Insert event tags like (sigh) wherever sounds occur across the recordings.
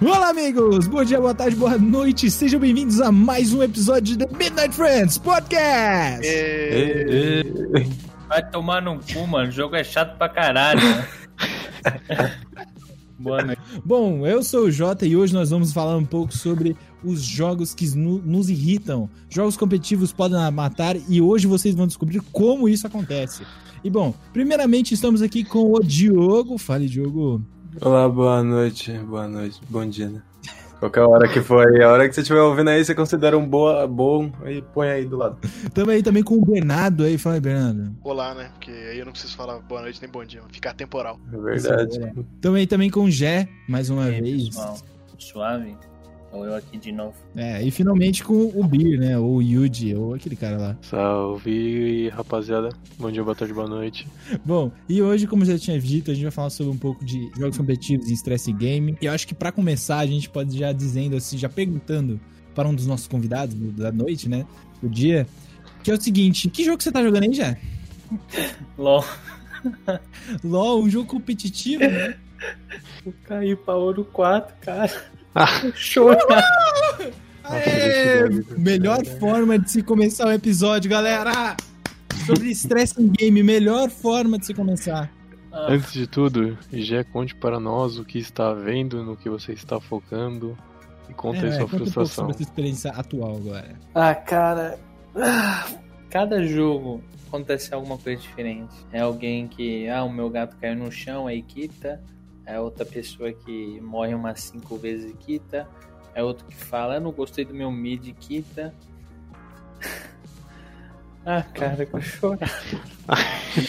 Olá, amigos! Bom dia, boa tarde, boa noite. Sejam bem-vindos a mais um episódio do Midnight Friends Podcast. Vai tomar no cu, mano. O jogo é chato pra caralho. né? (laughs) Boa noite. Bom, eu sou o Jota e hoje nós vamos falar um pouco sobre os jogos que nos irritam. Jogos competitivos podem matar e hoje vocês vão descobrir como isso acontece. E bom, primeiramente estamos aqui com o Diogo. Fale, Diogo. Olá, boa noite, boa noite, bom dia, né? (laughs) Qualquer hora que for aí, a hora que você estiver ouvindo aí, você considera um boa, bom, aí põe aí do lado. Também aí também com o Bernardo aí. Fala aí, Bernardo. Olá, né? Porque aí eu não preciso falar boa noite nem bom dia, ficar temporal. É verdade. Também também com o Gé, mais uma E aí, vez. pessoal? Suave? Ou eu aqui de novo? É, e finalmente com o Bir, né? Ou o Yuji, ou aquele cara lá. Salve, rapaziada. Bom dia, boa tarde, boa noite. Bom, e hoje, como eu já tinha dito, a gente vai falar sobre um pouco de jogos competitivos em stress game. E eu acho que pra começar, a gente pode já dizendo assim, já perguntando para um dos nossos convidados do- da noite, né? Do dia, que é o seguinte: que jogo você tá jogando aí já? (laughs) LOL. (laughs) LOL, um jogo competitivo, né? Eu caí pra ouro 4, cara. Ah. Chorar. (laughs) Aê, melhor forma de se começar o episódio, galera! Sobre stress em game, melhor forma de se começar. Ah, Antes de tudo, Gé, conte para nós o que está vendo, no que você está focando e conta aí É, sua conta um pouco frustração. sobre a sua experiência atual agora. Ah, cara. ah, Cada jogo acontece alguma coisa diferente. É alguém que, ah, o meu gato caiu no chão, aí quita. É outra pessoa que morre umas cinco vezes e quita. É outro que fala, eu não gostei do meu mid, quita. (laughs) Ah, cara, eu vou chorar.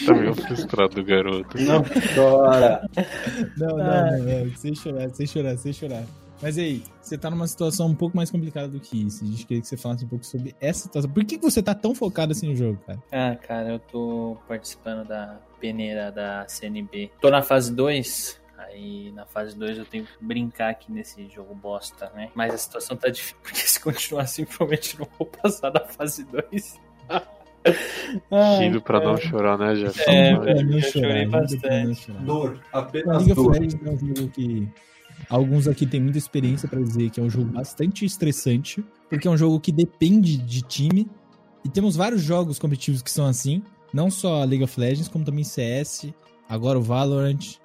tá meio frustrado, garoto. Não chora. Não, não, Ah. não, não, sem chorar, sem chorar, sem chorar. Mas aí, você tá numa situação um pouco mais complicada do que isso. A gente queria que você falasse um pouco sobre essa situação. Por que que você tá tão focado assim no jogo, cara? Ah, cara, eu tô participando da peneira da CNB. Tô na fase 2. Aí na fase 2 eu tenho que brincar aqui nesse jogo bosta, né? Mas a situação tá difícil, (laughs) porque se continuar assim, provavelmente não vou passar da fase 2. (laughs) Rindo pra não chorar, né, Gé? É, pra não chorar, chorei bastante. chorar. Dor, apenas League of Legends é um jogo que alguns aqui têm muita experiência pra dizer que é um jogo bastante estressante, porque é um jogo que depende de time. E temos vários jogos competitivos que são assim, não só a League of Legends, como também CS, agora o Valorant.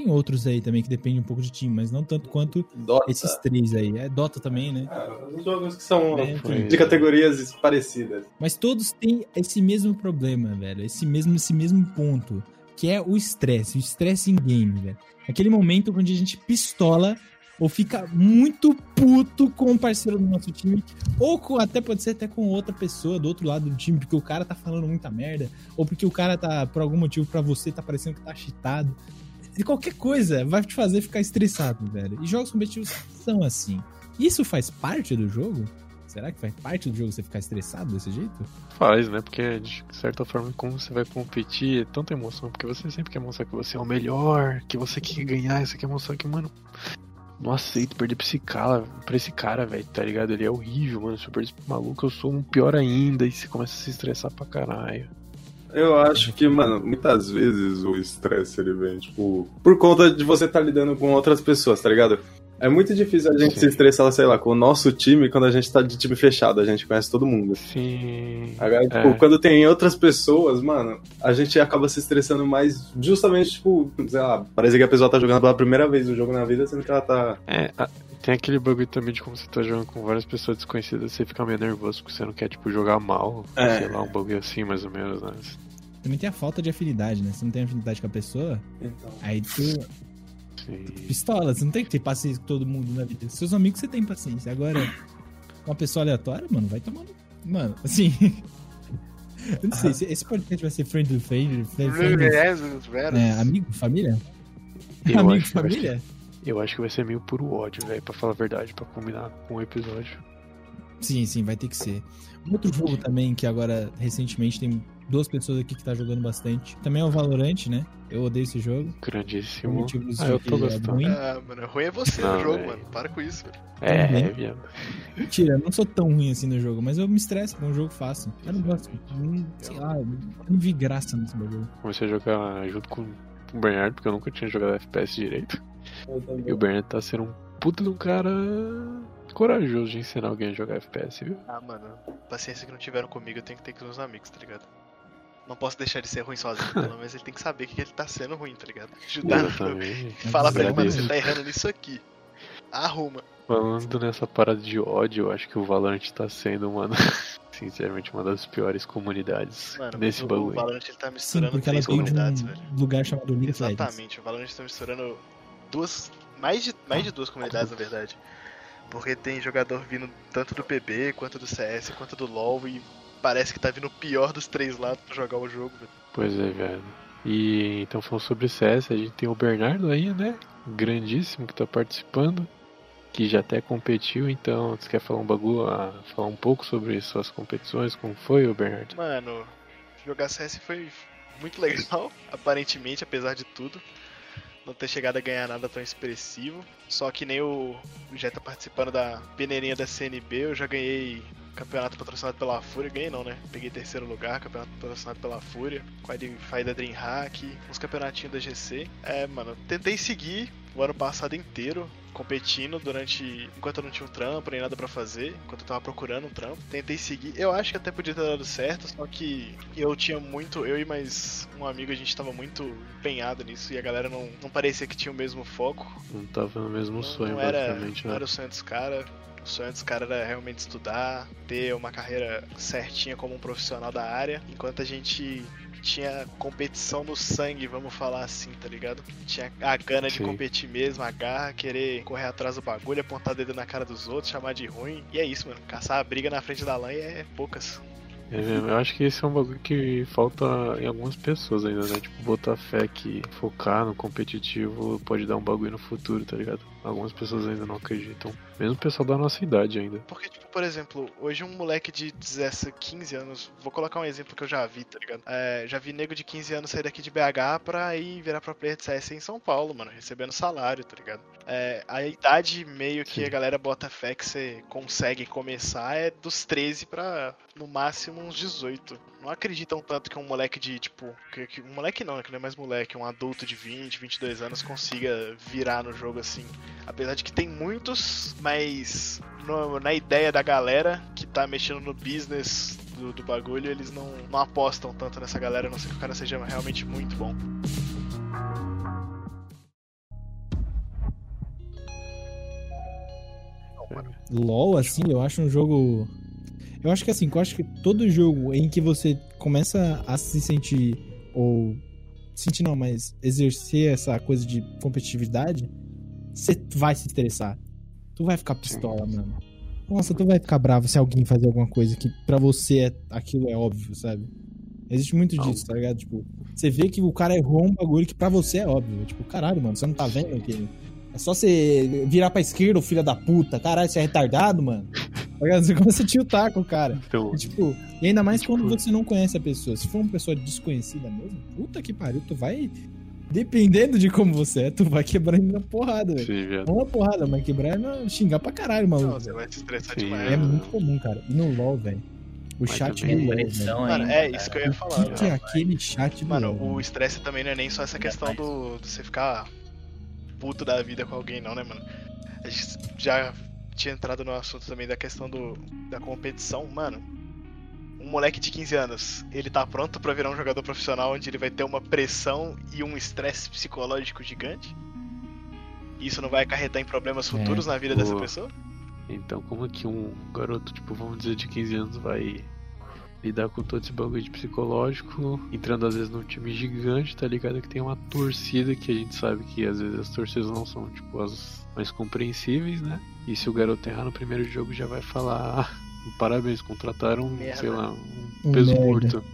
Tem outros aí também que dependem um pouco de time, mas não tanto quanto Dota. esses três aí. É Dota também, né? Os jogos que são É, de categorias parecidas. Mas todos têm esse mesmo problema, velho. Esse mesmo, esse mesmo ponto. Que é o estresse. O estresse em game, velho. Aquele momento onde a gente pistola ou fica muito puto com o parceiro do nosso time. Ou com, até pode ser até com outra pessoa do outro lado do time, porque o cara tá falando muita merda. Ou porque o cara tá, por algum motivo, pra você, tá parecendo que tá cheatado. E qualquer coisa vai te fazer ficar estressado, velho. E jogos competitivos são assim. Isso faz parte do jogo? Será que faz parte do jogo você ficar estressado desse jeito? Faz, né? Porque de certa forma, como você vai competir, é tanta emoção, porque você sempre quer mostrar que você é o melhor, que você quer ganhar, você quer mostrar que, mano, não aceito perder pra esse cara, pra esse cara, velho, tá ligado? Ele é horrível, mano. Se eu perder esse maluco, eu sou um pior ainda, e você começa a se estressar pra caralho. Eu acho que, mano, muitas vezes o estresse ele vem, tipo, por conta de você estar lidando com outras pessoas, tá ligado? É muito difícil a gente Sim. se estressar, sei lá, com o nosso time quando a gente tá de time fechado, a gente conhece todo mundo. Sim. Agora, tipo, É. quando tem outras pessoas, mano, a gente acaba se estressando mais justamente, tipo, sei lá, parece que a pessoa tá jogando pela primeira vez o jogo na vida, sendo que ela tá. É, a- tem aquele bagulho também de como você tá jogando com várias pessoas desconhecidas, você fica meio nervoso porque você não quer, tipo, jogar mal. É. Sei lá, um bagulho assim, mais ou menos, né? Também tem a falta de afinidade, né? Você não tem afinidade com a pessoa, Então. aí tu Sim. pistola. Você não tem que ter paciência com todo mundo na vida. Seus amigos você tem paciência. Agora, com uma pessoa aleatória, mano, vai tomando. Mano, assim. (laughs) Eu não sei, se esse podcast vai ser friendly, friendly, friendly, é, amigo, família? Eu amigo, família? Eu acho que vai ser meio puro ódio, velho, pra falar a verdade, pra combinar com o episódio. Sim, sim, vai ter que ser. Outro jogo também que agora, recentemente, tem duas pessoas aqui que tá jogando bastante. Também é o Valorant, né? Eu odeio esse jogo. Por Grandíssimo. motivos Ah, eu tô é gostando. ruim. Ah, mano, ruim é você Não, no jogo, véi. mano. Para com isso, velho. É, Uhum. é, viado. Mentira, eu não sou tão ruim assim no jogo, mas eu me estresso com um jogo fácil. Eu não gosto. Não, sei lá, eu não vi graça nesse bagulho. Comecei a jogar junto com o Bernardo, porque eu nunca tinha jogado FPS direito. E o Bernardo tá sendo um puta de um cara corajoso de ensinar alguém a jogar FPS, viu? Ah, mano, paciência que não tiveram comigo, eu tenho que ter com os meus amigos, tá ligado? Não posso deixar de ser ruim sozinho, pelo (laughs) menos ele tem que saber que ele tá sendo ruim, tá ligado? Ajudar no também. Fala pra ele, mano, você tá errando nisso aqui. Arruma. Falando nessa parada de ódio, eu acho que o Valorant tá sendo, mano, (laughs) sinceramente, uma das piores comunidades Mano, nesse o, o bagulho. Valorant ele tá Sim, misturando porque ela três comunidades, velho. um lugar chamado League. Exatamente, o Valorant tá misturando duas. Mais de, mais de duas comunidades, na verdade. Porque tem jogador vindo tanto do PB, quanto do CS, quanto do LoL, e parece que tá vindo o pior dos três lados pra jogar o jogo, velho. Pois é, velho. E então falando sobre CS, a gente tem o Bernardo aí, né? Grandíssimo que tá participando. Que já até competiu, então você quer falar um bagulho, ah, falar um pouco sobre suas competições, como foi, ô Bernardo? Mano, jogar CS foi muito legal, (laughs) aparentemente, apesar de tudo. Não ter chegado a ganhar nada tão expressivo. Só que nem o o tá participando da peneirinha da CNB, eu já ganhei campeonato patrocinado pela Fúria. Ganhei não, né? Peguei terceiro lugar, campeonato patrocinado pela Fúria. Qualify da Dreamhack, uns campeonatinhos da GC. É, mano, tentei seguir o ano passado inteiro competindo durante enquanto eu não tinha um trampo nem nada pra fazer, enquanto eu tava procurando um trampo. Tentei seguir. Eu acho que até podia ter dado certo, só que eu tinha muito, eu e mais um amigo, a gente tava muito empenhado nisso e a galera não, não parecia que tinha o mesmo foco. Não tava no mesmo Não, sonho, não era, basicamente, não né? era o sonho dos caras. O sonho dos caras era realmente estudar, ter uma carreira certinha como um profissional da área, enquanto a gente tinha competição no sangue, vamos falar assim, tá ligado? Tinha a gana de Sim. competir mesmo, a garra, querer correr atrás do bagulho, apontar dedo na cara dos outros, chamar de ruim. E é isso, mano. Caçar a briga na frente da lã é poucas. É mesmo, eu acho que esse é um bagulho que falta em algumas pessoas ainda, né? Tipo, botar fé que focar no competitivo pode dar um bagulho no futuro, tá ligado? Algumas pessoas ainda não acreditam. Mesmo o pessoal da nossa idade ainda. Porque, tipo, por exemplo, hoje um moleque de 17, 15 anos, vou colocar um exemplo que eu já vi, tá ligado? É, já vi nego de 15 anos sair daqui de BH pra ir virar pro player de CS em São Paulo, mano, recebendo salário, tá ligado? É, a idade meio que Sim. a galera bota fé que você consegue começar é dos 13 pra, no máximo, uns 18. Não acreditam tanto que um moleque de, tipo, que, que- um moleque não, né, que não é mais moleque, um adulto de 20, 22 anos consiga virar no jogo assim. Apesar de que tem muitos, mas no- na ideia da galera que tá mexendo no business do, do bagulho, eles não, não apostam tanto nessa galera, a não ser que o cara seja realmente muito bom. LOL, assim, eu acho um jogo. Eu acho que assim, eu acho que todo jogo em que você começa a se sentir, ou. Sentir não, mas exercer essa coisa de competitividade, você vai se estressar. Tu vai ficar pistola, mano. Nossa, tu vai ficar bravo se alguém fazer alguma coisa que pra você é, aquilo é óbvio, sabe? Existe muito Não. disso, tá ligado? Tipo, você vê que o cara errou um bagulho que pra você é óbvio. Tipo, caralho, mano, você não tá vendo que é só você virar pra esquerda, ô filho da puta. Caralho, você é retardado, mano. Tá ligado? Você começa a tiltar com o cara. Então, E, tipo, e ainda mais Tipo- quando você não conhece a pessoa. Se for uma pessoa desconhecida mesmo, puta que pariu, tu vai. Dependendo de como você é, tu vai quebrando na porrada, velho. Não na porrada, mas quebrar é na- xingar pra caralho, Não, maluco. você vai se estressar Sim, demais. É né? muito comum, cara. E no LoL, velho. O Mas chat do LoL, Pressão velho. Mano, é cara. isso que eu ia O falar. que, que é aquele chat do Mano, LoL? o estresse também não é nem só essa questão do, do você ficar puto da vida com alguém, não, né, mano? A gente já tinha entrado no assunto também da questão do, da competição. Mano, um moleque de 15 anos, ele tá pronto pra virar um jogador profissional onde ele vai ter uma pressão e um estresse psicológico gigante? Isso não vai acarretar em problemas É. futuros na vida dessa pessoa? Então, como que um garoto, tipo, vamos dizer, de 15 anos vai lidar com todo esse bagulho de psicológico, entrando às vezes num time gigante, tá ligado? Que tem uma torcida que a gente sabe que às vezes as torcidas não são, tipo, as mais compreensíveis, né? E se o garoto errar no primeiro jogo, já vai falar: ah, parabéns, contrataram, Merda. sei lá, um peso merda. morto.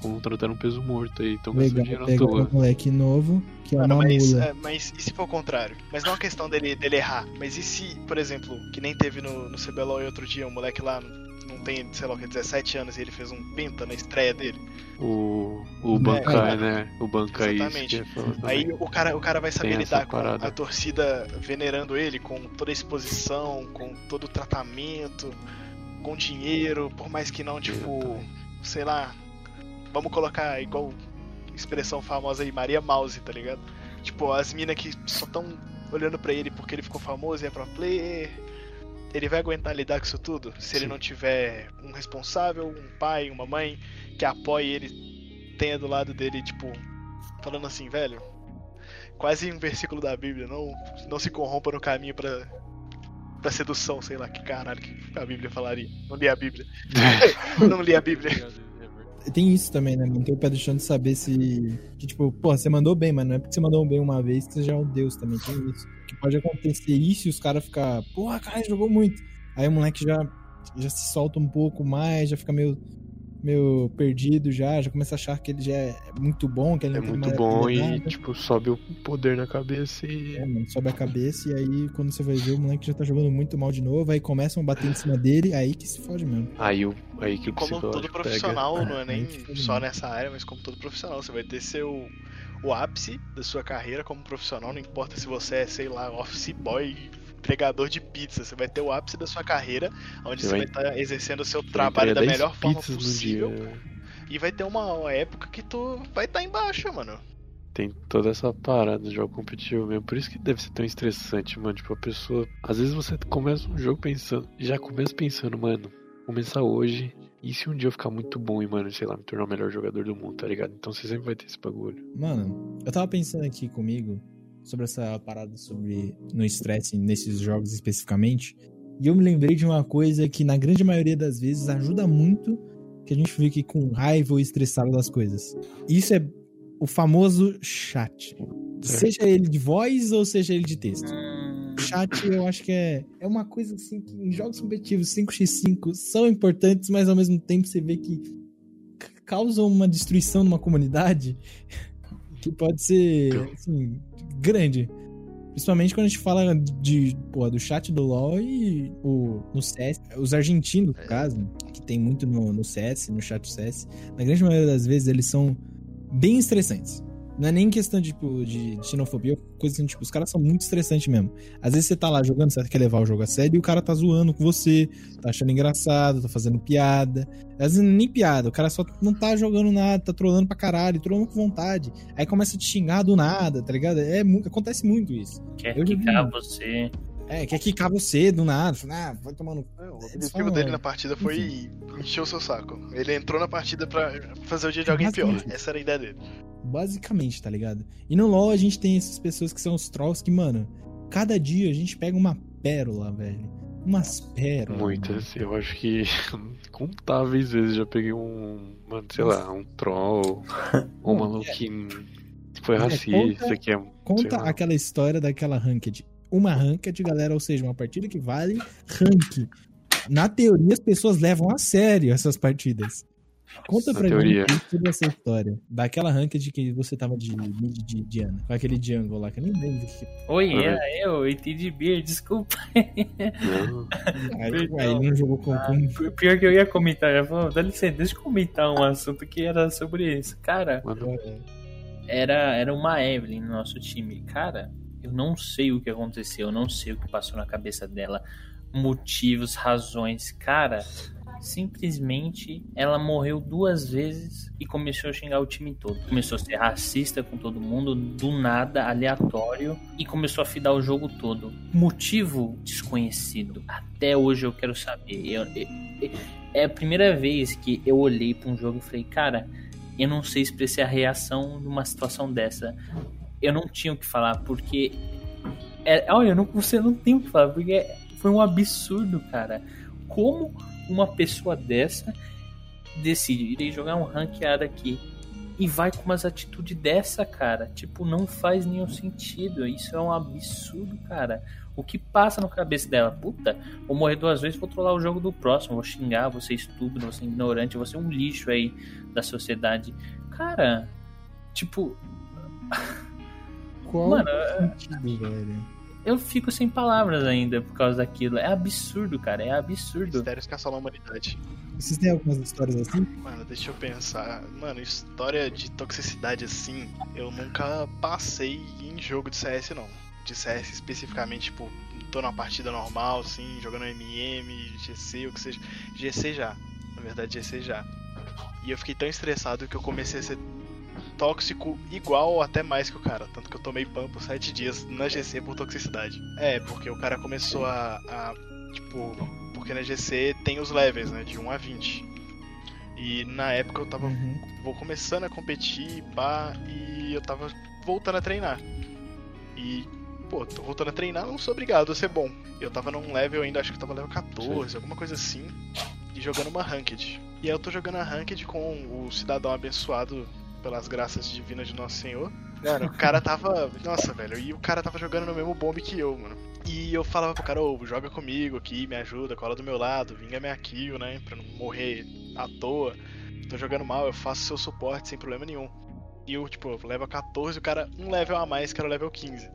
Contrataram um peso morto aí, então gastando Legal, dinheiro à pegar um toa. moleque novo, que é Mano, uma mas, mula. é, mas e se for o contrário? Mas não é uma questão dele, dele errar. Mas e se, por exemplo, que nem teve no, no CBLOL outro dia, um moleque lá não tem, sei lá o que, 17 anos e ele fez um penta na estreia dele. O, o É, Bankai, né? O Bankai, Exatamente. Aí o cara, o cara vai saber lidar com a torcida venerando ele, com toda a exposição, com todo o tratamento, com dinheiro, por mais que não, tipo, sei lá, vamos colocar igual expressão famosa aí, Maria Mouse, tá ligado? Tipo, as minas que só tão olhando pra ele porque ele ficou famoso e é pro player. Ele vai aguentar lidar com isso tudo? Se ele Sim. não tiver um responsável, um pai, uma mãe que apoie ele, tenha do lado dele, tipo, falando assim, velho. Quase um versículo da Bíblia, não, não se corrompa no caminho pra, pra sedução, sei lá, que caralho que a Bíblia falaria. Não li a Bíblia. (laughs) (laughs) não li a Bíblia. Tem isso também, né? Não tem o pé do chão de saber se. Que, tipo, porra, você mandou bem, mas não é porque você mandou bem uma vez que você já é um deus também. Tem isso. Que pode acontecer isso e os caras ficar, porra, cara, jogou muito. Aí o moleque já, já se solta um pouco mais, já fica meio, meio perdido já, já começa a achar que ele já é muito bom, que ele É não tem muito bom e, tipo, sobe o poder na cabeça e. É, mano, sobe a cabeça e aí quando você vai ver o moleque já tá jogando muito mal de novo, aí começam a bater em cima dele, aí que se fode mesmo. Aí, o, aí que o Como todo profissional, pega. não é nem só mesmo. nessa área, mas como todo profissional, você vai ter seu o ápice da sua carreira como profissional, não importa se você é, sei lá, office boy, entregador de pizza, você vai ter o ápice da sua carreira, onde Você você vai- estar exercendo o seu trabalho da entregar 10 melhor forma possível, e vai ter uma época que tu vai estar embaixo, mano. Tem toda essa parada do jogo competitivo mesmo. Por isso que deve ser tão estressante, mano. Tipo, a pessoa. Às vezes você começa um jogo pensando. Já começa pensando, mano, começar hoje. E se um dia eu ficar muito bom e, mano, sei lá, me tornar o melhor jogador do mundo, tá ligado? Então você sempre vai ter esse bagulho. Mano, eu tava pensando aqui comigo sobre essa parada sobre no estresse nesses jogos especificamente. E eu me lembrei de uma coisa que na grande maioria das vezes ajuda muito que a gente fique com raiva ou estressado das coisas. Isso é o famoso chat. Seja ele de voz ou seja ele de texto. Hum, O chat eu acho que é, é uma coisa assim que em jogos competitivos 5x5 são importantes, mas ao mesmo tempo você vê que causam uma destruição numa comunidade que pode ser assim, grande. Principalmente quando a gente fala de, porra, do chat do LoL e o, no CS. Os argentinos, no caso, que tem muito no, no CS, no chat do CS, na grande maioria das vezes eles são bem estressantes. Não é nem questão tipo, de xenofobia ou coisa assim, tipo, os caras são muito estressantes mesmo. Às vezes você tá lá jogando, você quer levar o jogo a sério e o cara tá zoando com você, tá achando engraçado, tá fazendo piada. Às vezes nem piada, o cara só não tá jogando nada, tá trolando pra caralho, trolando com vontade. Aí começa a te xingar do nada, tá ligado? É, acontece muito isso. quer Eu já você. É, quer quicar você do nada. Ah, vai tomando. É, O Eles objetivo dele é. na partida foi encher o seu saco. Ele entrou na partida pra fazer o dia de alguém pior. Basicamente. Essa era a ideia dele. Basicamente, tá ligado? E no LoL a gente tem essas pessoas que são os trolls que, mano, cada dia a gente pega uma pérola, velho. Umas pérolas. Muitas. Eu acho que (laughs) contáveis vezes já peguei um. Mano, sei lá, um troll. ou (laughs) um maluco que foi É, racista, conta- que é. Conta aquela história daquela ranked. Uma ranked, galera, ou seja, uma partida que vale rank. Na teoria, as pessoas levam a sério essas partidas. Conta Na pra teoria. mim sobre essa história. Daquela ranked que você tava de mid de Diana. Com aquele jungle lá, que eu nem lembro. Que... Oi, Uhum. era eu, ET de Beer, desculpa. Aí, aí ele não jogou com... com... Pior que eu ia comentar, eu falar, dá licença, deixa eu comentar um assunto que era sobre isso. Cara, mano, era, era uma Evelyn no nosso time. Cara, eu não sei o que aconteceu, eu não sei o que passou na cabeça dela. Motivos, razões. Cara, simplesmente ela morreu duas vezes e começou a xingar o time todo. Começou a ser racista com todo mundo, do nada, aleatório, e começou a fidar o jogo todo. Motivo desconhecido. Até hoje eu quero saber. Eu- eu- é a primeira vez que eu olhei pra um jogo e falei, cara, eu não sei expressar a reação numa situação dessa. Eu não tinha o que falar, porque. É, olha, eu não, você não tem o que falar, porque foi um absurdo, cara. Como uma pessoa dessa decide, irei jogar um ranqueado aqui e vai com umas atitudes dessa, cara? Tipo, não faz nenhum sentido. Isso é um absurdo, cara. O que passa na cabeça dela? Puta, vou morrer duas vezes, vou trollar o jogo do próximo, vou xingar, vou ser estúpido, vou ser ignorante, vou ser um lixo aí da sociedade. Cara, tipo, (laughs) Qual Mano, sentido, velho? eu fico sem palavras ainda por causa daquilo. É absurdo, cara, é absurdo. Mistérios que assolam a humanidade. Vocês têm algumas histórias assim? Mano, deixa eu pensar. Mano, história de toxicidade assim, eu nunca passei em jogo de CS, não. De CS especificamente, tipo, tô numa partida normal, assim, jogando MM, GC, o que seja. GC já. Na verdade, GC já. E eu fiquei tão estressado que eu comecei a ser tóxico igual ou até mais que o cara. Tanto que eu tomei ban por 7 dias na GC por toxicidade. É, porque o cara começou a. a tipo. Porque na GC tem os levels, né? De 1 a 20. E na época eu tava Uhum. vou começando a competir, pá, e eu tava voltando a treinar. E, pô, tô voltando a treinar, não sou obrigado a ser bom. Eu tava num level ainda, acho que eu tava level 14, alguma coisa assim, e jogando uma Ranked. E aí eu tô jogando a Ranked com o cidadão abençoado pelas graças divinas de Nosso Senhor. Mano, o cara tava. Nossa, velho, e o cara tava jogando no mesmo bombe que eu, mano. E eu falava pro cara, ô, joga comigo aqui, me ajuda, cola do meu lado, vinga minha kill, né? Pra não morrer à toa. Tô jogando mal, eu faço seu suporte sem problema nenhum. E eu, tipo, level 14, o cara um level a mais que era o level 15.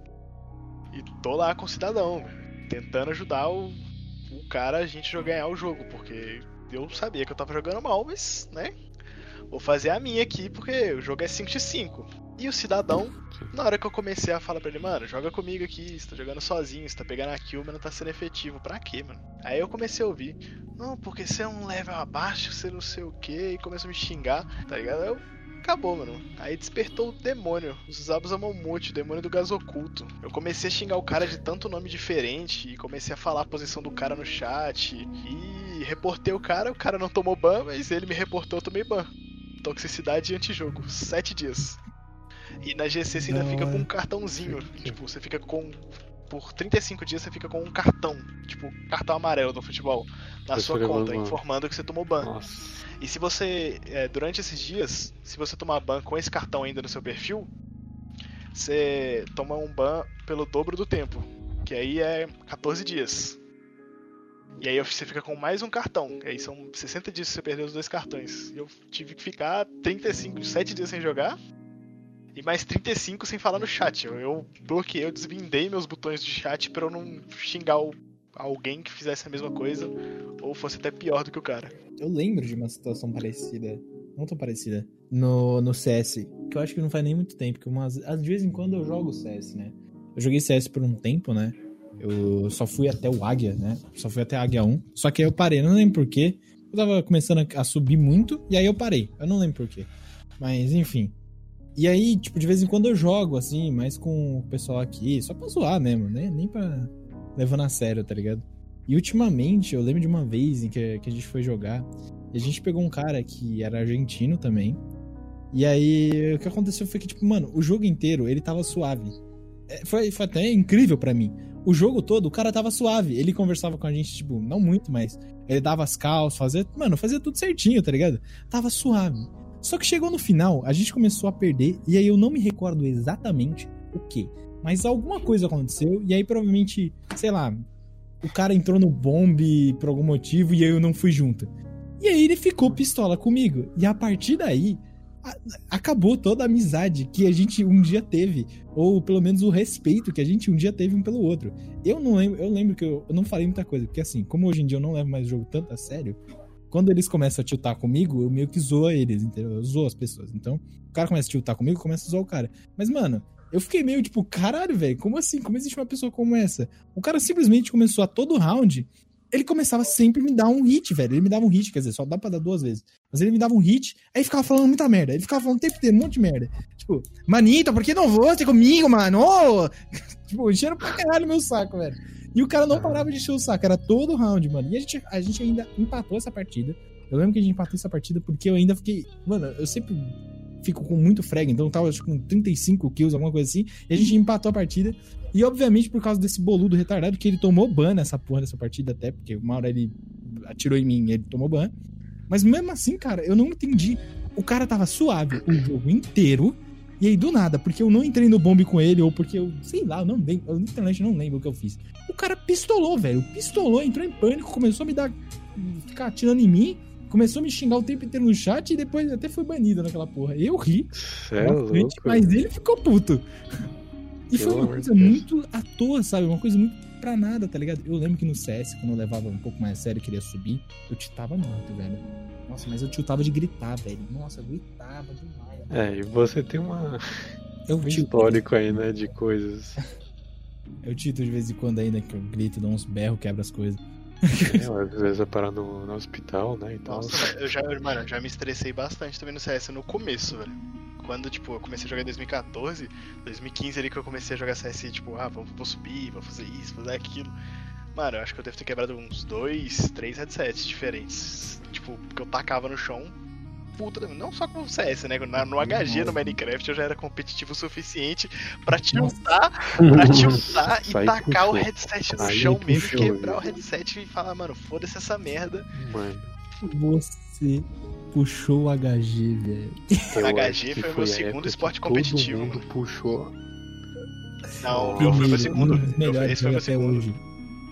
E tô lá com o cidadão, tentando ajudar o, o cara a gente ganhar o jogo, porque eu sabia que eu tava jogando mal, mas, né? Vou fazer a minha aqui, porque o jogo é 5x5. E o cidadão, na hora que eu comecei a falar pra ele, mano, joga comigo aqui, você tá jogando sozinho, você tá pegando a kill, mas não tá sendo efetivo. Pra quê, mano? Aí eu comecei a ouvir, não, porque você é um level abaixo, você não sei o que, e começou a me xingar, tá ligado? Eu, acabou, mano. Aí despertou o demônio, os Zabos Amamute, o demônio do gás oculto. Eu comecei a xingar o cara de tanto nome diferente, e comecei a falar a posição do cara no chat, e reportei o cara, o cara não tomou ban, mas ele me reportou, eu tomei ban. Toxicidade e antijogo, sete dias. E na GC você ainda Da fica com um cartãozinho. Tipo, você fica com. Por 35 dias você fica com um cartão. Tipo, cartão amarelo do futebol. Na Você sua conta, informando que você tomou ban. Nossa. E se você, é, durante esses dias, se você tomar ban com esse cartão ainda no seu perfil, você toma um ban pelo dobro do tempo, que aí é 14 dias. E aí você fica com mais um cartão, e aí são 60 dias que você perdeu os dois cartões. Eu tive que ficar 35, 7 dias sem jogar, e mais 35 sem falar no chat. Eu, eu bloqueei, eu desvindei meus botões de chat pra eu não xingar o- alguém que fizesse a mesma coisa, ou fosse até pior do que o cara. Eu lembro de uma situação parecida, não tão parecida, no, no CS, que eu acho que não faz nem muito tempo, que umas, às de vez em quando eu jogo CS, né? Eu joguei CS por um tempo, né? Eu só fui até o Águia, né? Só fui até a Águia 1. Só que aí eu parei, não lembro porquê. Eu tava começando a- subir muito, e aí eu parei. Eu não lembro porquê. Mas, enfim. E aí, tipo, de vez em quando eu jogo, assim, mais com o pessoal aqui, só pra zoar mesmo, né? Nem pra levando a sério, tá ligado? E ultimamente, eu lembro de uma vez em que, que a gente foi jogar, e a gente pegou um cara que era argentino também. E aí, o que aconteceu foi que, tipo, mano, o jogo inteiro ele tava suave. É, Foi, foi até incrível pra mim. O jogo todo, o cara tava suave. Ele conversava com a gente, tipo, não muito, mas ele dava as calças, fazia. Mano, fazia tudo certinho, tá ligado? Tava suave. Só que chegou no final, a gente começou a perder, e aí eu não me recordo exatamente o que. Mas alguma coisa aconteceu, e aí provavelmente, sei lá, o cara entrou no bombe por algum motivo e aí eu não fui junto. E aí ele ficou pistola comigo. E a partir daí, acabou toda a amizade que a gente um dia teve. Ou pelo menos o respeito que a gente um dia teve um pelo outro. Eu não lembro, eu lembro que eu, eu não falei muita coisa. Porque assim, como hoje em dia eu não levo mais o jogo tanto a sério, quando eles começam a tiltar comigo, eu meio que zoo eles, entendeu? Eu zoo as pessoas. Então, o cara começa a tiltar comigo, eu começo a zoar o cara. Mas, mano, eu fiquei meio tipo, caralho, velho, como assim? Como existe uma pessoa como essa? O cara simplesmente começou a todo round. Ele começava sempre a me dar um hit, velho. Ele me dava um hit, quer dizer, só dá pra dar duas vezes. Mas ele me dava um hit, aí ficava falando muita merda. Ele ficava falando o tempo inteiro, um monte de merda. Tipo, Manito, por que não você comigo, mano? Ô! (laughs) tipo, enchendo pra caralho meu saco, velho. E o cara não parava de encher o saco, era todo round, mano. E a gente, a gente ainda empatou essa partida. Eu lembro que a gente empatou essa partida porque eu ainda fiquei. Mano, eu sempre fico com muito frag, então eu tava acho, com 35 kills, alguma coisa assim. E a gente empatou a partida. E obviamente por causa desse boludo retardado, que ele tomou ban nessa porra dessa partida até, porque uma hora ele atirou em mim e ele tomou ban. Mas mesmo assim, cara, eu não entendi. O cara tava suave o jogo inteiro. E aí, do nada, porque eu não entrei no bombe com ele, ou porque eu, sei lá, eu não lembro, eu literalmente não lembro o que eu fiz. O cara pistolou, velho. Pistolou, entrou em pânico, começou a me dar. ficar atirando em mim, começou a me xingar o tempo inteiro no chat e depois até foi banido naquela porra. Eu ri, Cê é louco. mas ele ficou puto. E foi uma coisa muito à toa, sabe? Uma coisa muito pra nada, tá ligado? Eu lembro que no CS, quando eu levava um pouco mais a sério e queria subir, eu tiltava muito, velho. Nossa, mas eu tiltava de gritar, velho. Nossa, eu gritava demais. É, e você tem uma, Eu (laughs) um histórico aí, né, de coisas. eu tilto de vez em quando ainda, que eu grito, dou uns berros, quebro as coisas. É, às vezes vai parar no, no hospital, né, e tal. Nossa, eu já, mano, já me estressei bastante também no CS no começo, velho. quando, tipo, eu comecei a jogar em 2014, 2015 ali que eu comecei a jogar CS, tipo, ah, vou, vou subir, vou fazer isso, vou fazer aquilo. Mano, eu acho que eu devo ter quebrado uns dois, três headsets diferentes. Tipo, que eu tacava no chão. Puta, não só com o CS, né? Na- No HG, no Minecraft, eu já era competitivo o suficiente pra tiltar, pra tiltar e Sai tacar o headset no chão mesmo, puxou, quebrar o headset e falar, mano, foda-se essa merda. Mano, Você puxou o HG, velho. HG foi o meu a segundo esporte competitivo, Todo mundo mano. puxou. Não, o meu foi o meu segundo. melhores Esse foi o meu segundo. hoje.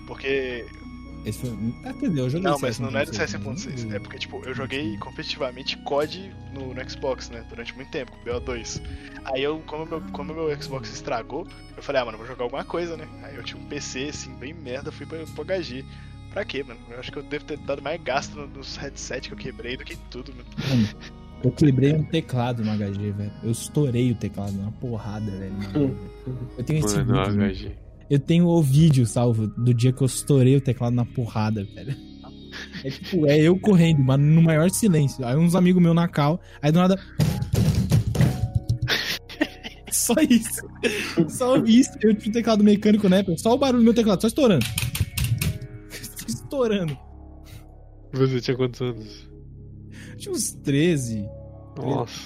Porque Esse foi... Ah, quer dizer, eu joguei Não, mas não, não é do CS CS 1.6. É porque, tipo, eu joguei competitivamente COD no, no Xbox, né? Durante muito tempo, com o BO2. Aí eu, como meu, como meu Xbox estragou, eu falei, ah, mano, vou jogar alguma coisa, né? Aí eu tinha um PC, assim, bem merda, fui pro, pro HG. Pra quê, mano? Eu acho que eu devo ter dado mais gasto no- nos headsets que eu quebrei do que tudo, mano. Eu quebrei um teclado no HG, velho. Eu estourei o teclado, uma porrada, velho. no HG. Eu tenho esse Mano, vídeo, né? HG. Eu tenho o vídeo salvo do dia que eu estourei o teclado na porrada, velho. É tipo, é eu correndo, mas no maior silêncio. Aí uns amigos meus na cal, aí do nada. (laughs) Só isso. Só isso. Eu tinha um teclado mecânico época, só o barulho do meu teclado, só estourando. estourando. Você tinha quantos anos? Tinha uns 13. Nossa,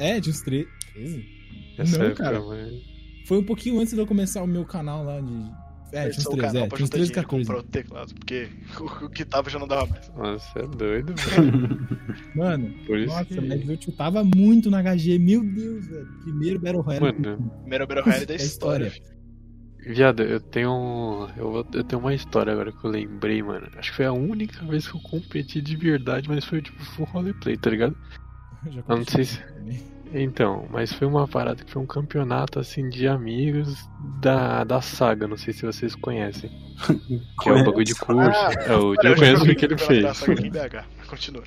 É, tinha uns 13. 13? essa Não, época, cara. mano. Foi um pouquinho antes de eu começar o meu canal lá de. É, tinha uns Começou o 13, canal é, pra tinha uns juntar 13, dinheiro e 14. comprar outro teclado, porque o, (laughs) o que tava já não dava mais. Nossa, é doido, (laughs) velho. Mano, Por isso nossa, que... mas eu chutava muito na HG. Meu Deus, velho. Primeiro Battle Royale. Mano, Primeiro Battle Royale da É história. história. Viado, eu tenho. um- Eu, eu tenho uma história agora que eu lembrei, mano. Acho que foi a única vez que eu competi de verdade, mas foi tipo full roleplay, tá ligado? Eu, (laughs) já Eu não sei se- competi. Então, mas foi uma parada que foi um campeonato assim de amigos da, da saga, não sei se vocês conhecem. (laughs) Que é o bagulho de curso. É, o Olha, Diego eu conhece joguei o que ele fez. da saga aqui em BH, mas continua.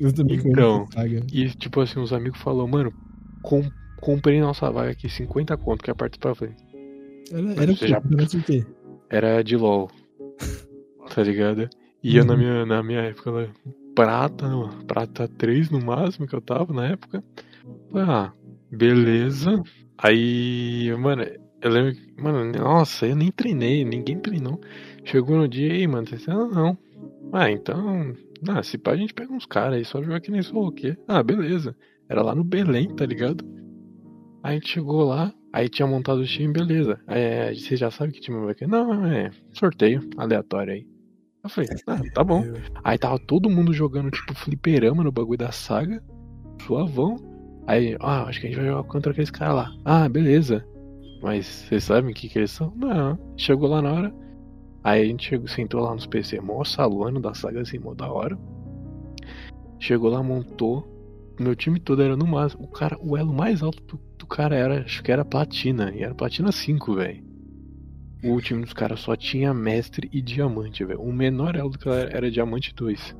Eu também conheço Então. E tipo assim, uns amigos falaram, mano, com, comprei nossa vaga aqui, 50 conto, quer participar? Eu falei, Era, era o já- quê? era de LOL. Tá ligado? E eu na Uhum. minha, na minha época, lá, prata, prata 3 no máximo que eu tava na época. Falei, ah, beleza. Aí, mano, eu lembro que, mano, nossa, eu nem treinei, ninguém treinou. Chegou no dia aí, mano, você disse, ah, não. Ah, então, ah, se pá, a gente pega uns caras aí, só jogar que nem falou o quê? Ah, beleza. Era lá no Belém, tá ligado? Aí a gente chegou lá, aí tinha montado o time, beleza. Aí é, você já sabe que time vai querer? Não, é sorteio, aleatório aí. Eu falei, ah, tá bom. Aí tava todo mundo jogando, tipo, fliperama no bagulho da saga. Suavão. Aí, ah, acho que a gente vai jogar contra aqueles caras lá. Ah, beleza. Mas vocês sabem o que, que eles são? Não. Chegou lá na hora. Aí a gente chegou, sentou lá nos PC, mó salão da saga assim, mó da hora. Chegou lá, montou. Meu time todo era no máximo. O cara, o elo mais alto do, do cara era, acho que era platina. E era platina 5, velho. O time dos caras só tinha mestre e diamante, velho. O menor elo do cara era diamante 2.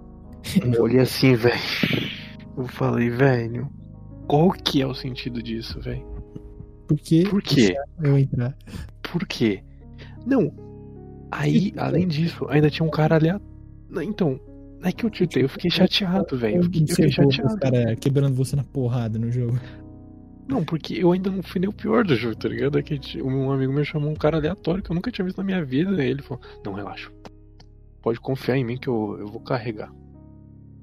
Eu olhei assim, velho. Eu falei, velho, qual que é o sentido disso, velho? Por que Por quê? eu entrar? Por quê? Não. Aí, além disso, ainda tinha um cara ali. Então, não é que eu tiltei, eu fiquei chateado, velho. Eu fiquei, eu fiquei os chateado. caras quebrando você na porrada no jogo. Não, porque eu ainda não fui nem o pior do jogo, tá ligado? É que um amigo meu chamou um cara aleatório que eu nunca tinha visto na minha vida. E ele falou: Não, relaxa. Pode confiar em mim que eu, eu vou carregar.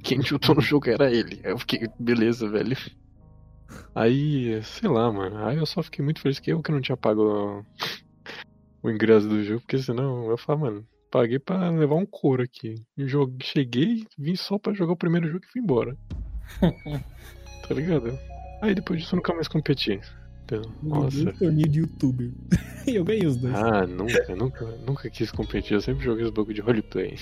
Quem tiltou no jogo era ele. Aí eu fiquei, beleza, velho. Aí, sei lá, mano. Aí eu só fiquei muito feliz que eu que não tinha pago o, ingresso do jogo, porque senão eu falei, mano, paguei pra levar um couro aqui. Joguei, cheguei, vim só pra jogar o primeiro jogo e fui embora. (laughs) tá ligado? Aí depois disso eu nunca mais competi. Então, nossa. Um torneio de youtuber. E (laughs) eu ganhei os dois. Ah, nunca, nunca, nunca quis competir. Eu sempre joguei os bagulho de roleplay.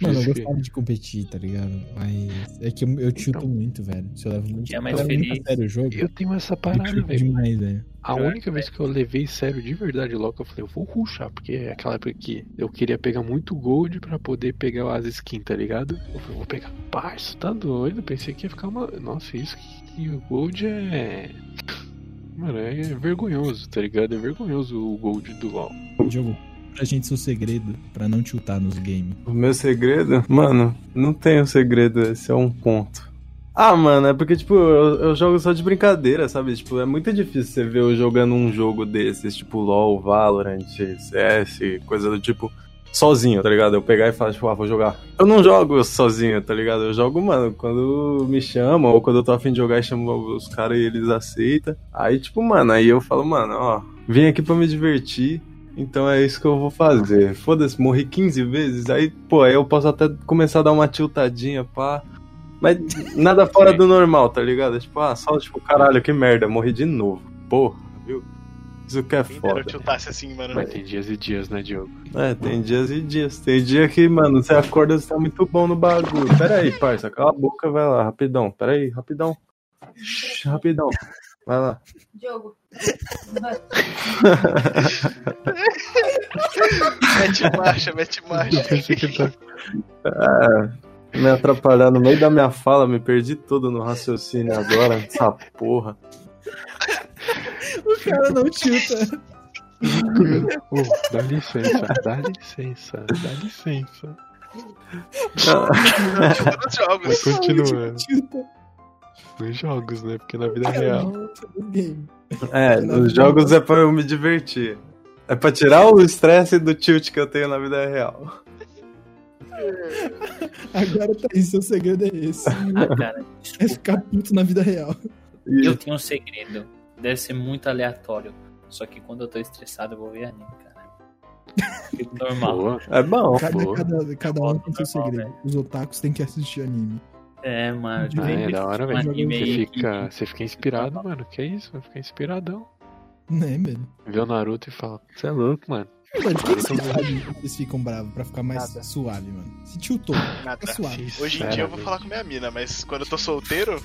Mano, eu gostava de competir, tá ligado? Mas é que eu, eu tilto Então. muito, velho. Se eu levo muito, É mais eu feliz. a sério o jogo, Eu tenho essa parada, velho. demais, velho. A Eu única vez que eu levei sério de verdade logo, eu falei, eu vou ruxar, porque é aquela época que eu queria pegar muito gold pra poder pegar as skins, tá ligado? Eu falei, vou pegar parça, tá doido? Pensei que ia ficar uma. Nossa, isso que o gold é. Mano, é vergonhoso, tá ligado? É vergonhoso o gold do LoL. Jogo, pra gente seu segredo pra não tiltar nos games. O meu segredo? Mano, não tem segredo, esse é um ponto. Ah, mano, é porque, tipo, eu, eu jogo só de brincadeira, sabe? Tipo, é muito difícil você ver eu jogando um jogo desses, tipo LoL, Valorant, CS, coisa do tipo, sozinho, tá ligado? Eu pegar e falar, tipo, ah, vou jogar. Eu não jogo sozinho, tá ligado? Eu jogo, mano, quando me chamam, ou quando eu tô afim de jogar e chamo os caras e eles aceitam. Aí, tipo, mano, aí eu falo, mano, ó, vim aqui pra me divertir. Então é isso que eu vou fazer. Foda-se, morri 15 vezes. Aí, pô, aí eu posso até começar a dar uma tiltadinha, pá. Mas nada fora do normal, tá ligado? Tipo, ah, só tipo, caralho, que merda, morri de novo. Porra, viu? Isso que é Quem foda. eu tiltasse assim, mano. Mas tem dias e dias, né, Diogo? É, tem dias e dias. Tem dia que, mano, você acorda, você tá muito bom no bagulho. Pera aí, parça, cala a boca, vai lá, rapidão. Pera aí, rapidão. Rapidão. Vai lá. Diogo. Mete marcha, mete marcha. É, me atrapalhar no meio da minha fala, me perdi todo no raciocínio agora. Essa porra. O cara não tilta. Ô, dá licença, dá licença, dá licença. Mas continua. Nos jogos, né? Porque na vida real. No game. É, nos jogos é pra eu me divertir. É pra tirar o estresse do tilt que eu tenho na vida real. (laughs) Agora tá aí, seu segredo é esse. Ah, cara, É ficar puto na vida real. Eu tenho um segredo. Deve ser muito aleatório. Só que quando eu tô estressado, eu vou ver anime, cara. Fico normal. Boa. É bom. Cada, cada, cada um tem seu Normal, segredo. Os otakus têm que assistir anime. É, mano. Ah, é da hora, velho. Você fica, você fica inspirado, mano. Que isso? Vai ficar inspiradão. Né, velho? Vê o Naruto e fala, você é louco, mano. Mano, o que, que vocês ficam bravos pra ficar mais Nada. suave, mano? Se tiltou, Nada. fica suave. Hoje em dia eu vou falar com minha mina, mas quando eu tô solteiro,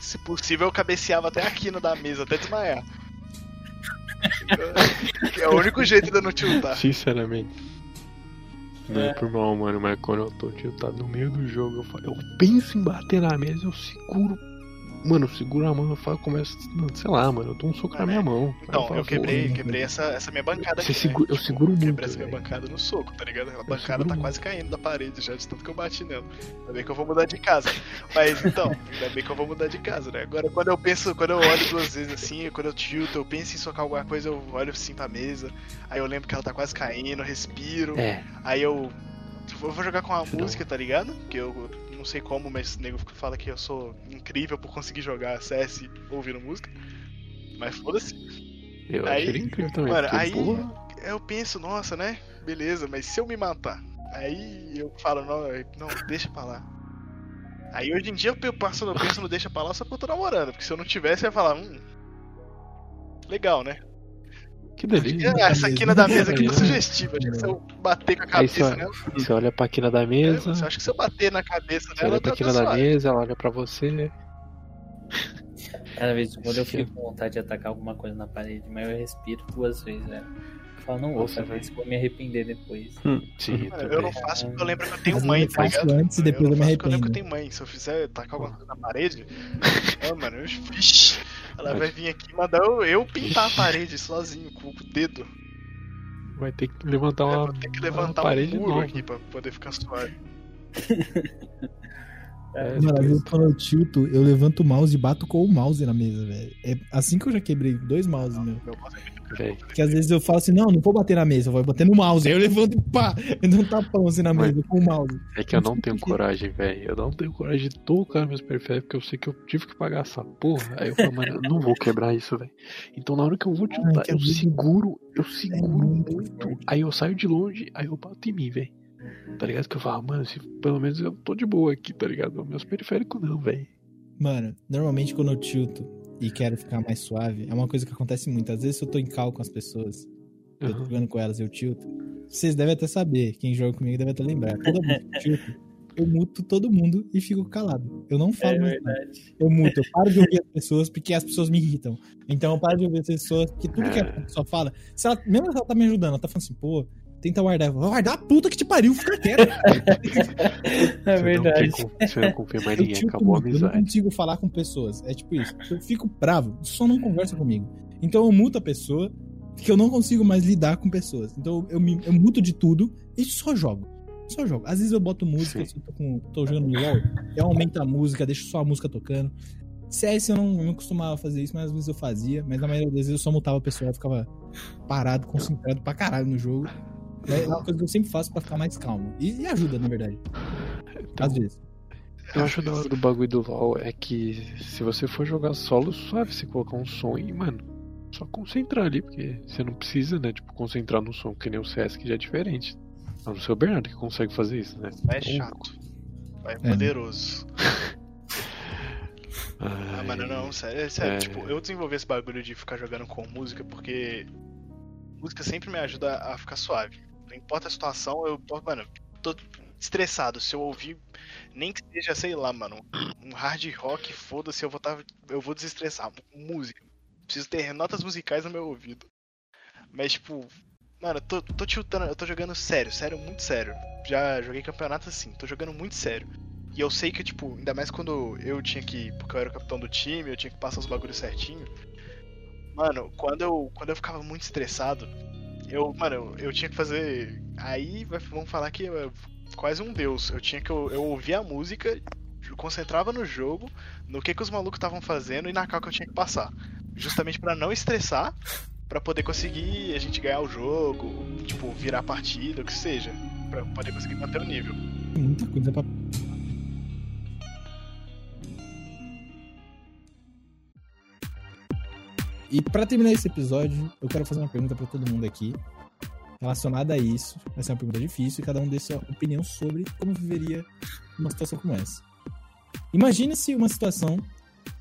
se possível eu cabeceava até aqui no da mesa, até desmaiar. (laughs) É o único jeito de eu não tiltar. Sinceramente. Não é por mal, mano, mas quando eu tô tiltado no meio do jogo, eu falo, eu penso em bater na mesa, eu seguro. Mano, eu seguro a mão, eu falo, começo, não, sei lá, mano, eu dou um soco na minha mão. Então, falo, eu quebrei, quebrei essa, essa minha bancada aqui. segura- né? eu seguro muito, Quebrei essa minha bancada no soco, tá ligado? A bancada tá muito. quase caindo da parede já, de tanto que eu bati nela. Ainda bem que eu vou mudar de casa. Mas então, ainda bem que eu vou mudar de casa, né? Agora, quando eu penso, quando eu olho duas vezes assim, quando eu tilto, eu penso em socar alguma coisa, eu olho assim pra mesa. Aí eu lembro que ela tá quase caindo, eu respiro. É, Aí eu. Eu vou jogar com Não. música, tá ligado? Que eu não sei como, mas o nego fala que eu sou incrível por conseguir jogar CS ouvindo música. Mas foda-se. eu Aí- achei ele incrível também. Mano, aí porra, eu penso, nossa, né? Beleza, mas se eu me matar? Aí eu falo, não, não deixa pra lá. Aí hoje em dia eu passo, eu penso no deixa pra lá só porque eu tô namorando. Porque se eu não tivesse, eu ia falar, hum. Legal, né? Que delícia. Ah, essa quina da mesa aqui tá né? sugestiva. Acho que se eu bater com a você cabeça olha, nela. você olha pra quina da É, mesa, você acha que se eu bater na cabeça você dela, olha pra tá, quina da mesa, ela olha pra você. Cada vez quando eu fico com vontade de atacar alguma coisa na parede, mas eu respiro duas vezes, velho. Eu falo, não velho. isso, vou me arrepender depois. (laughs) Sim, Mano, eu não faço porque eu lembro que eu tenho mãe, eu tá faço ligado? antes e depois eu não me faço porque eu lembro que eu arrependo. tenho mãe. Se eu fizer tacar alguma coisa na parede, (laughs) ah, mano, eu, vixi, (laughs) ela vai vir aqui e mandar eu, eu pintar a parede sozinho, com o dedo. Vai ter que levantar Eu uma, vou ter que uma levantar parede um muro nova. aqui pra poder ficar suave. É, Mano, às vezes quando eu tilto, eu levanto o mouse e bato com o mouse na mesa, velho. É assim que eu já quebrei dois mouses, meu. Meu mouse é Porque às vezes eu falo assim, não, não vou bater na mesa, vou bater no mouse. Aí eu levanto e pá, (laughs) eu dou um tapão assim na Mas- mesa com o mouse. É que eu não tenho coragem, velho. Eu não tenho coragem de tocar meus periféricos, porque eu sei que eu tive que pagar essa porra. Aí eu falo, mano, eu não vou quebrar isso, velho. Então na hora que eu vou tiltar, que eu seguro, eu seguro muito muito. Aí eu saio de longe, aí eu bato em mim, velho. Tá ligado? Que eu falo, mano, se, pelo menos eu tô de boa aqui, tá ligado? Meus periféricos não, velho. Mano, normalmente quando eu tilto e quero ficar mais suave, é uma coisa que acontece muito. Às vezes se eu tô em cal com as pessoas, eu tô jogando com elas e eu tilto. Vocês devem até saber, quem joga comigo deve até lembrar. Toda vez que eu tilto, eu muto todo mundo e fico calado. Eu não falo É mais nada. verdade. Eu muto, eu paro de ouvir as pessoas porque as pessoas me irritam. Então eu paro de ouvir as pessoas, porque tudo que a É. pessoa fala, se ela, mesmo se ela tá me ajudando, ela tá falando assim, pô, tenta guardar. Eu vou guardar a puta que te pariu, fica quieto. (laughs) É verdade. Você não confia mais Eu, ninguém, acabou a muito, eu não amizade. consigo falar com pessoas. É tipo isso. Eu fico bravo, só não conversa comigo. Então eu muto a pessoa, porque eu não consigo mais lidar com pessoas. Então eu, me, eu muto de tudo e só jogo. Só jogo. Às vezes eu boto música, eu tô, com, tô jogando no LOL, eu aumento a música, deixo só a música tocando. CS eu não, não costumava fazer isso, mas às vezes eu fazia. Mas na maioria das vezes eu só mutava a pessoa, eu ficava parado, concentrado pra caralho no jogo. É uma coisa que eu sempre faço pra ficar mais calmo. E, e ajuda, na verdade. Às vezes. Eu acho da hora do bagulho do LoL é que se você for jogar solo, suave você colocar um som e, mano, só concentrar ali, porque você não precisa, né, tipo, concentrar no som, que nem o CS que já é diferente. A não ser o Bernardo que consegue fazer isso, né? Vai é chato. Vai É. poderoso. (laughs) Ah, mano, não, sério, é sério. É. Tipo, eu desenvolvi esse bagulho de ficar jogando com música porque música sempre me ajuda a ficar suave. Importa a situação, eu, mano, tô estressado. Se eu ouvir, nem que seja, sei lá, mano, um hard rock, foda-se, eu vou tá, eu vou desestressar. Música. Preciso ter notas musicais no meu ouvido. Mas, tipo, mano, eu tô, tô tiltando, eu tô jogando sério, sério, muito sério. Já joguei campeonato assim, tô jogando muito sério. E eu sei que, tipo, ainda mais quando eu tinha que. Porque eu era o capitão do time, eu tinha que passar os bagulhos certinho. Mano, quando eu, quando eu ficava muito estressado, eu, mano, eu, eu tinha que fazer. Aí vamos falar que eu, quase um deus. Eu tinha que. Eu, eu ouvia a música, concentrava no jogo, no que, que os malucos estavam fazendo e na cal que eu tinha que passar. Justamente pra não estressar, pra poder conseguir a gente ganhar o jogo, tipo, virar a partida, o que seja. Pra poder conseguir manter o nível. Muita coisa pra. E pra terminar esse episódio, eu quero fazer uma pergunta pra todo mundo aqui. Relacionada a isso. Vai ser uma pergunta difícil e cada um dê sua opinião sobre como viveria uma situação como essa. Imagine-se uma situação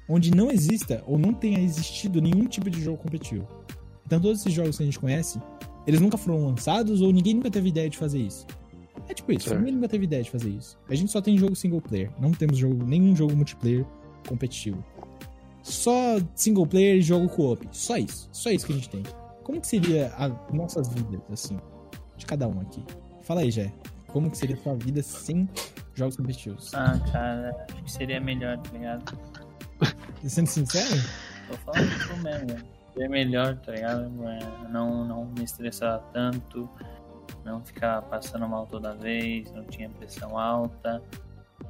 onde não exista ou não tenha existido nenhum tipo de jogo competitivo. Então todos esses jogos que a gente conhece, eles nunca foram lançados ou ninguém nunca teve ideia de fazer isso. É tipo isso, ninguém nunca teve ideia de fazer isso. A gente só tem jogo single player, não temos jogo, nenhum jogo multiplayer competitivo. Só single player e jogo co-op. Só isso. Só isso que a gente tem. Como que seria as nossas vidas, assim, de cada um aqui? Fala aí, Jé. Como que seria a sua vida sem jogos competitivos? Ah, cara, acho que seria melhor, tá ligado? Sendo sincero, Tô falando isso mesmo, velho. Seria melhor, tá ligado? É, Não, não me estressar tanto, não ficar passando mal toda vez, não tinha pressão alta.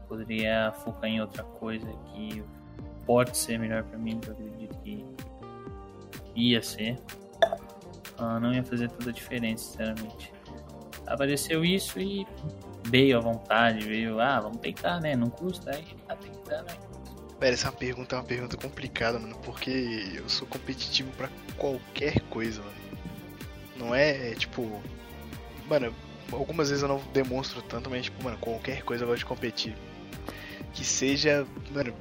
Poderia focar em outra coisa que pode ser melhor pra mim, eu acredito que ia ser. Ah, não ia fazer toda a diferença, sinceramente. Apareceu isso e veio à vontade, veio, ah, vamos tentar, né? Não custa, aí tá tentando, aí. Velho, essa pergunta é uma pergunta complicada, mano, porque eu sou competitivo pra qualquer coisa, mano. Não é, tipo. Mano, algumas vezes eu não demonstro tanto, mas, tipo, mano, qualquer coisa eu gosto de competir. Que seja, mano,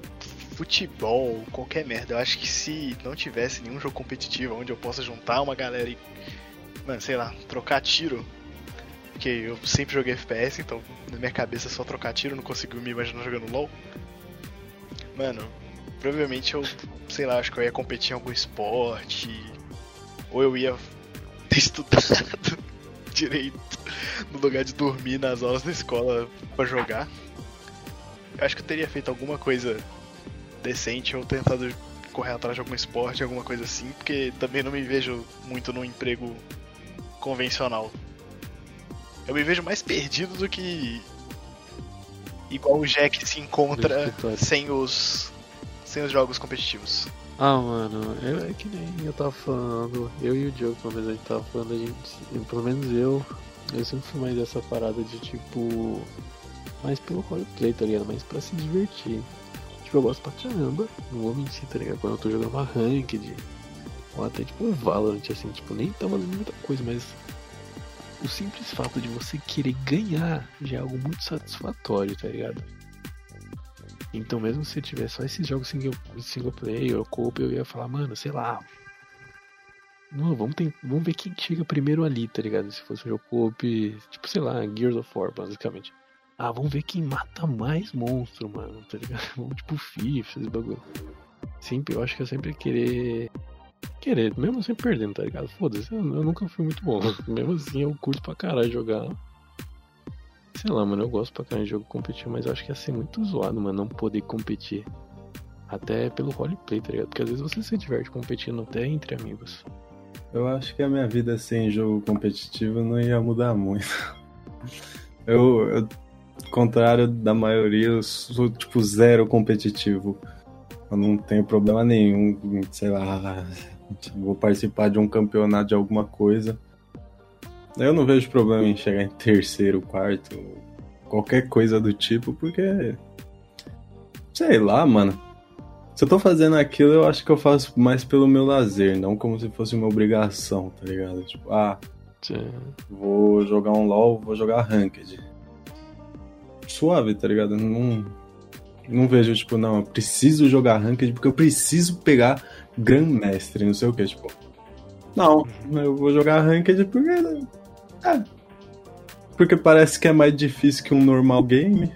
futebol, qualquer merda. Eu acho que se não tivesse nenhum jogo competitivo onde eu possa juntar uma galera e, mano, sei lá, trocar tiro. Porque eu sempre joguei FPS, então na minha cabeça é só trocar tiro, não consigo me imaginar jogando LOL. Mano, provavelmente eu, sei lá, acho que eu ia competir em algum esporte. Ou eu ia (laughs) ter estudado (laughs) direito no lugar de dormir nas aulas da escola pra jogar. Eu acho que eu teria feito alguma coisa decente ou tentado correr atrás de algum esporte, alguma coisa assim, porque também não me vejo muito num emprego convencional. Eu me vejo mais perdido do que igual o Jack se encontra sem os sem os jogos competitivos. Ah, mano, eu, é que nem eu tava falando, eu e o Diogo, pelo menos a gente tava falando, a gente, pelo menos eu, eu sempre fui mais dessa parada de tipo, mais pelo roleplay, tá ligado? Mais pra se divertir. Tipo, eu gosto pra caramba, não vou mentir, tá ligado? Quando eu tô jogando uma ranked, ou até tipo um Valorant, assim, tipo, nem tá valendo muita coisa, mas o simples fato de você querer ganhar já é algo muito satisfatório, tá ligado? Então mesmo se tiver só esses jogos single, single player ou co eu ia falar, mano, sei lá. Não, vamos, vamos ver quem chega primeiro ali, tá ligado? Se fosse um jogo co-op, tipo, sei lá, Gears of War, basicamente. Ah, vamos ver quem mata mais monstro, mano, tá ligado? (laughs) Vamos tipo FIFA, esses bagulho. Sempre, eu acho que é sempre querer. Querer, mesmo sempre perdendo, tá ligado? Foda-se, eu, eu nunca fui muito bom. (laughs) mesmo assim, eu curto pra caralho jogar. Sei lá, mano, eu gosto pra caralho de jogo competitivo, mas eu acho que ia ser muito zoado, mano, não poder competir. Até pelo roleplay, tá ligado? Porque às vezes você se diverte competindo até entre amigos. Eu acho que a minha vida sem jogo competitivo não ia mudar muito. (laughs) Eu, eu, contrário da maioria, eu sou, tipo, zero competitivo. Eu não tenho problema nenhum, sei lá, vou participar de um campeonato de alguma coisa. Eu não vejo problema em chegar em terceiro, quarto, qualquer coisa do tipo, porque. Sei lá, mano. Se eu tô fazendo aquilo, eu acho que eu faço mais pelo meu lazer, não como se fosse uma obrigação, tá ligado? Tipo, ah, Sim. vou jogar um LOL, vou jogar Ranked. Suave, tá ligado? Não, não vejo, tipo, não, eu preciso jogar Ranked porque eu preciso pegar Grandmestre, não sei o que, tipo. Não, eu vou jogar Ranked porque. É. Porque parece que é mais difícil que um normal game.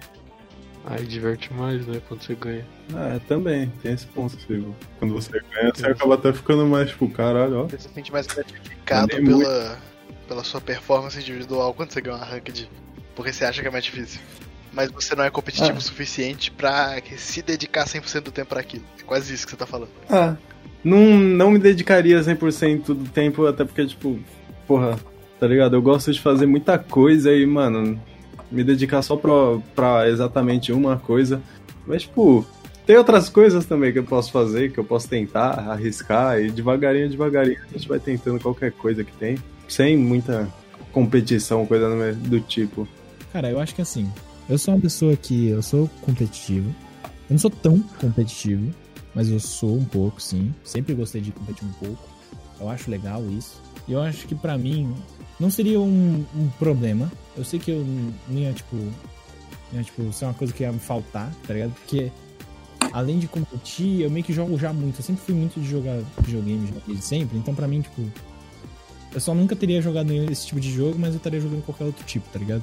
Aí diverte mais, né? Quando você ganha. É, também, tem esse ponto, tipo, Quando você ganha, você acaba até ficando mais, tipo, caralho, ó. Você se sente mais gratificado pela, pela sua performance individual quando você ganha uma ranked. Porque você acha que é mais difícil. Mas você não é competitivo Ah. o suficiente pra se dedicar 100% do tempo pra aquilo. É quase isso que você tá falando. Ah, não, não me dedicaria 100% do tempo, até porque, tipo, porra, tá ligado? Eu gosto de fazer muita coisa e, mano, me dedicar só pra, pra exatamente uma coisa. Mas, tipo, tem outras coisas também que eu posso fazer, que eu posso tentar, arriscar, e devagarinho, devagarinho a gente vai tentando qualquer coisa que tem, sem muita competição, coisa do tipo. Cara, eu acho que assim, eu sou uma pessoa que eu sou competitivo. Eu não sou tão competitivo, mas eu sou um pouco, sim. Sempre gostei de competir um pouco. Eu acho legal isso. E eu acho que pra mim não seria um, um problema. Eu sei que eu não ia, tipo, ia, tipo, ser uma coisa que ia me faltar, tá ligado? Porque além de competir, eu meio que jogo já muito. Eu sempre fui muito de jogar videogame desde sempre. Então pra mim, tipo, eu só nunca teria jogado esse tipo de jogo, mas eu estaria jogando qualquer outro tipo, tá ligado?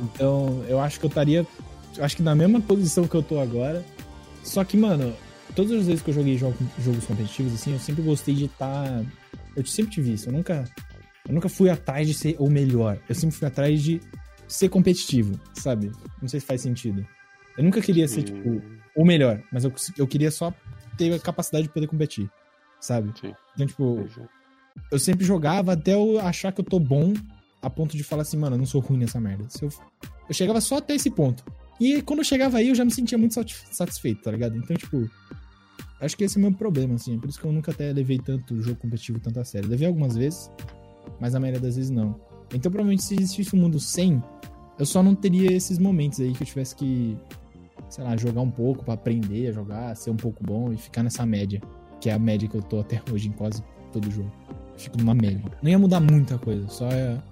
Então, eu acho que eu estaria. Acho que na mesma posição que eu tô agora. Só que, mano, todas as vezes que eu joguei jogo- jogos competitivos, assim, eu sempre gostei de estar. Eu sempre tive isso. Eu nunca. Eu nunca fui atrás de ser o melhor. Eu sempre fui atrás de ser competitivo, sabe? Não sei se faz sentido. Eu nunca queria ser, tipo, o melhor, mas eu, eu queria só ter a capacidade de poder competir, sabe? Sim. Então, tipo, eu sempre jogava até eu achar que eu tô bom, a ponto de falar assim, mano, eu não sou ruim nessa merda. Eu, eu chegava só até esse ponto. E quando eu chegava aí, eu já me sentia muito satisfe- satisfeito, tá ligado? Então, tipo, acho que esse é o meu problema, assim. Por isso que eu nunca até levei tanto jogo competitivo tanto a sério. Levei algumas vezes, mas a maioria das vezes não. Então, provavelmente, se existisse um mundo sem, eu só não teria esses momentos aí que eu tivesse que, sei lá, jogar um pouco pra aprender a jogar, ser um pouco bom e ficar nessa média. Que é a média que eu tô até hoje em quase todo jogo. Fico numa média. Não ia mudar muita coisa, só ia,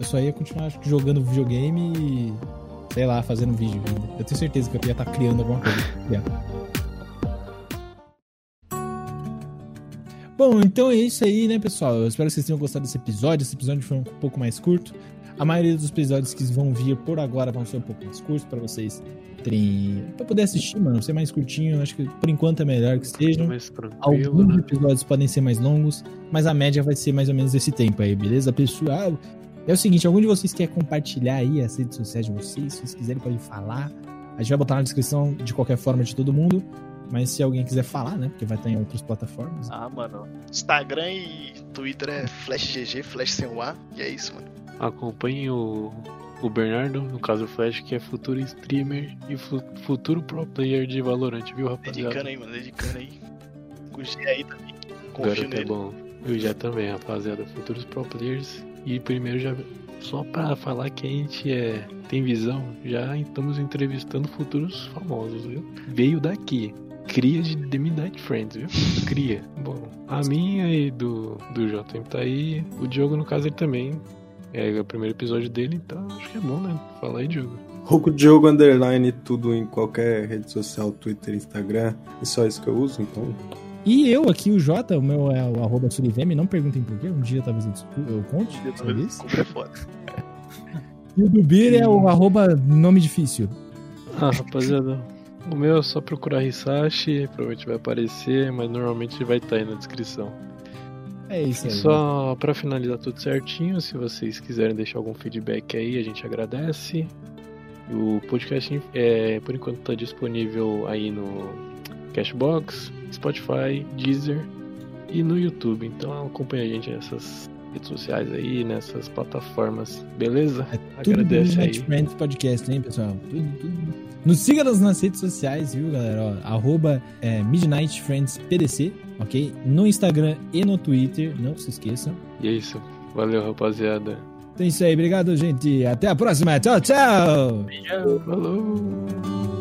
eu só ia continuar jogando videogame e, sei lá, fazendo vídeo. Eu tenho certeza que eu ia estar criando alguma coisa. Ia. Bom, então é isso aí, né, pessoal? Eu espero que vocês tenham gostado desse episódio. Esse episódio foi um pouco mais curto. A maioria dos episódios que vão vir por agora vão ser um pouco mais curtos pra vocês terem. pra poder assistir, mano. Ser mais curtinho. Acho que por enquanto é melhor que sejam. Mais Alguns né? episódios podem ser mais longos, mas a média vai ser mais ou menos esse tempo aí, beleza, pessoal? É o seguinte, algum de vocês quer compartilhar aí as redes sociais de vocês? Se vocês quiserem, podem falar. A gente vai botar na descrição de qualquer forma de todo mundo. Mas se alguém quiser falar, né? Porque vai estar em outras plataformas. Ah, mano. Instagram e Twitter é FlashGG, Flash sem o A. E é isso, mano. Acompanhe o, o Bernardo, no caso o Flash, que é futuro streamer e fu- futuro pro player de Valorant, viu, rapaziada? Dedicando aí, mano. Dedicando aí. Com o G aí também. Confio Garoto é nele. bom. Eu já também, rapaziada. Futuros pro players. E primeiro já. Só pra falar que a gente é, tem visão, já estamos entrevistando futuros famosos, viu? Veio daqui. Cria de The Midnight Friends, viu? Cria. Bom, a minha e do, do JM tá aí. O Diogo, no caso, ele também. É o primeiro episódio dele, então acho que é bom, né? Fala aí, Diogo. Roco Diogo Underline, tudo em qualquer rede social, Twitter, Instagram. E só isso que eu uso, então. E eu aqui, o Jota, o meu é o arroba Suriveme, não perguntem por quê, um dia talvez eu, discu- eu conte sobre isso. Como é foda. (laughs) E o do Bir é o arroba nome difícil. Ah, rapaziada. O meu é só procurar Hisashi, provavelmente vai aparecer, mas normalmente vai estar aí na descrição. É isso E aí. só pra finalizar tudo certinho, se vocês quiserem deixar algum feedback aí, a gente agradece. O podcast, é, por enquanto, tá disponível aí no Cashbox, Spotify, Deezer e no YouTube. Então acompanha a gente nessas redes sociais aí, nessas plataformas, beleza? É tudo do Agradece Midnight aí. Friends Podcast, hein, pessoal? Tudo, tudo. Nos siga nas- redes sociais, viu, galera? Ó, arroba é, Midnight Friends PDC, ok? No Instagram e no Twitter, não se esqueçam. E é isso. Valeu, rapaziada. Então é isso aí, obrigado, gente. Até a próxima. Tchau, tchau! Falou!